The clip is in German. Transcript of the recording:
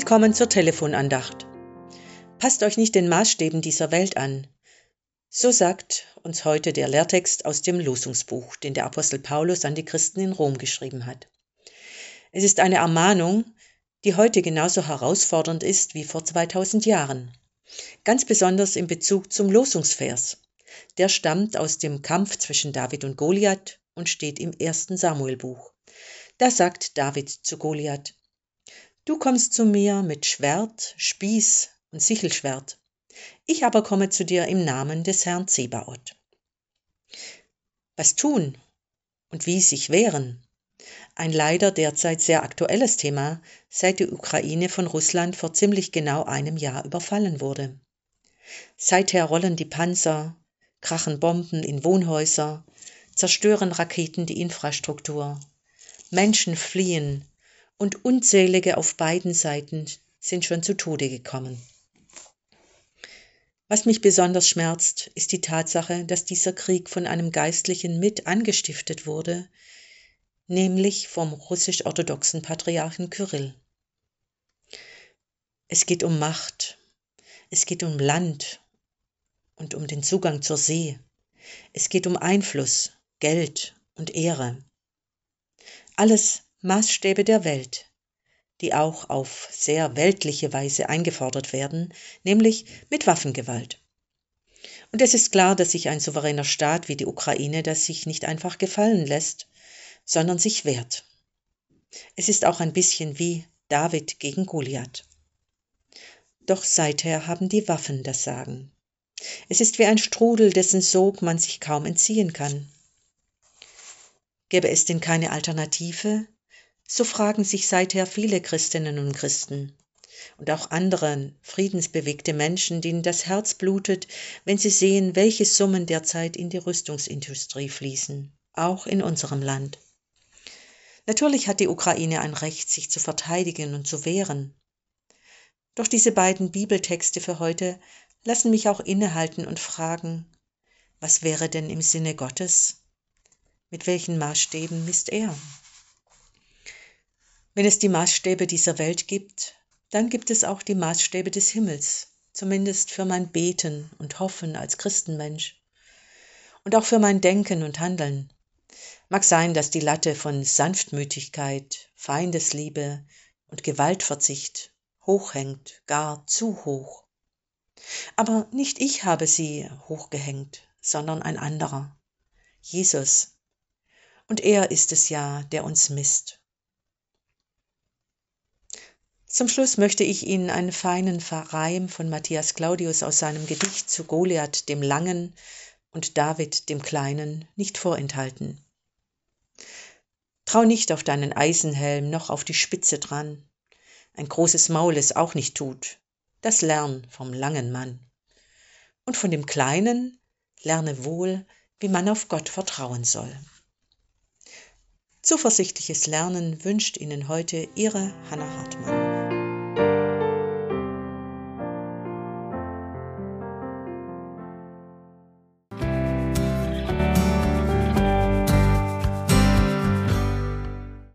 Willkommen zur Telefonandacht. Passt euch nicht den Maßstäben dieser Welt an. So sagt uns heute der Lehrtext aus dem Losungsbuch, den der Apostel Paulus an die Christen in Rom geschrieben hat. Es ist eine Ermahnung, die heute genauso herausfordernd ist wie vor 2000 Jahren. Ganz besonders in Bezug zum Losungsvers. Der stammt aus dem Kampf zwischen David und Goliath und steht im ersten Samuelbuch. Da sagt David zu Goliath, Du kommst zu mir mit Schwert, Spieß und Sichelschwert. Ich aber komme zu dir im Namen des Herrn Zebaoth. Was tun und wie sich wehren? Ein leider derzeit sehr aktuelles Thema, seit die Ukraine von Russland vor ziemlich genau einem Jahr überfallen wurde. Seither rollen die Panzer, krachen Bomben in Wohnhäuser, zerstören Raketen die Infrastruktur. Menschen fliehen und unzählige auf beiden Seiten sind schon zu Tode gekommen. Was mich besonders schmerzt, ist die Tatsache, dass dieser Krieg von einem Geistlichen mit angestiftet wurde, nämlich vom russisch-orthodoxen Patriarchen Kyrill. Es geht um Macht, es geht um Land und um den Zugang zur See, es geht um Einfluss, Geld und Ehre. Alles Maßstäbe der Welt, die auch auf sehr weltliche Weise eingefordert werden, nämlich mit Waffengewalt. Und es ist klar, dass sich ein souveräner Staat wie die Ukraine das sich nicht einfach gefallen lässt, sondern sich wehrt. Es ist auch ein bisschen wie David gegen Goliath. Doch seither haben die Waffen das Sagen. Es ist wie ein Strudel, dessen Sog man sich kaum entziehen kann. Gäbe es denn keine Alternative? So fragen sich seither viele Christinnen und Christen und auch andere friedensbewegte Menschen, denen das Herz blutet, wenn sie sehen, welche Summen derzeit in die Rüstungsindustrie fließen, auch in unserem Land. Natürlich hat die Ukraine ein Recht, sich zu verteidigen und zu wehren. Doch diese beiden Bibeltexte für heute lassen mich auch innehalten und fragen, was wäre denn im Sinne Gottes? Mit welchen Maßstäben misst er? Wenn es die Maßstäbe dieser Welt gibt, dann gibt es auch die Maßstäbe des Himmels, zumindest für mein Beten und Hoffen als Christenmensch und auch für mein Denken und Handeln. Mag sein, dass die Latte von Sanftmütigkeit, Feindesliebe und Gewaltverzicht hochhängt, gar zu hoch. Aber nicht ich habe sie hochgehängt, sondern ein anderer, Jesus. Und er ist es ja, der uns misst. Zum Schluss möchte ich Ihnen einen feinen Verreim von Matthias Claudius aus seinem Gedicht zu Goliath dem Langen und David dem Kleinen nicht vorenthalten. Trau nicht auf deinen Eisenhelm noch auf die Spitze dran. Ein großes Maul es auch nicht tut. Das lern vom langen Mann. Und von dem Kleinen lerne wohl, wie man auf Gott vertrauen soll. Zuversichtliches Lernen wünscht Ihnen heute Ihre Hannah Hartmann.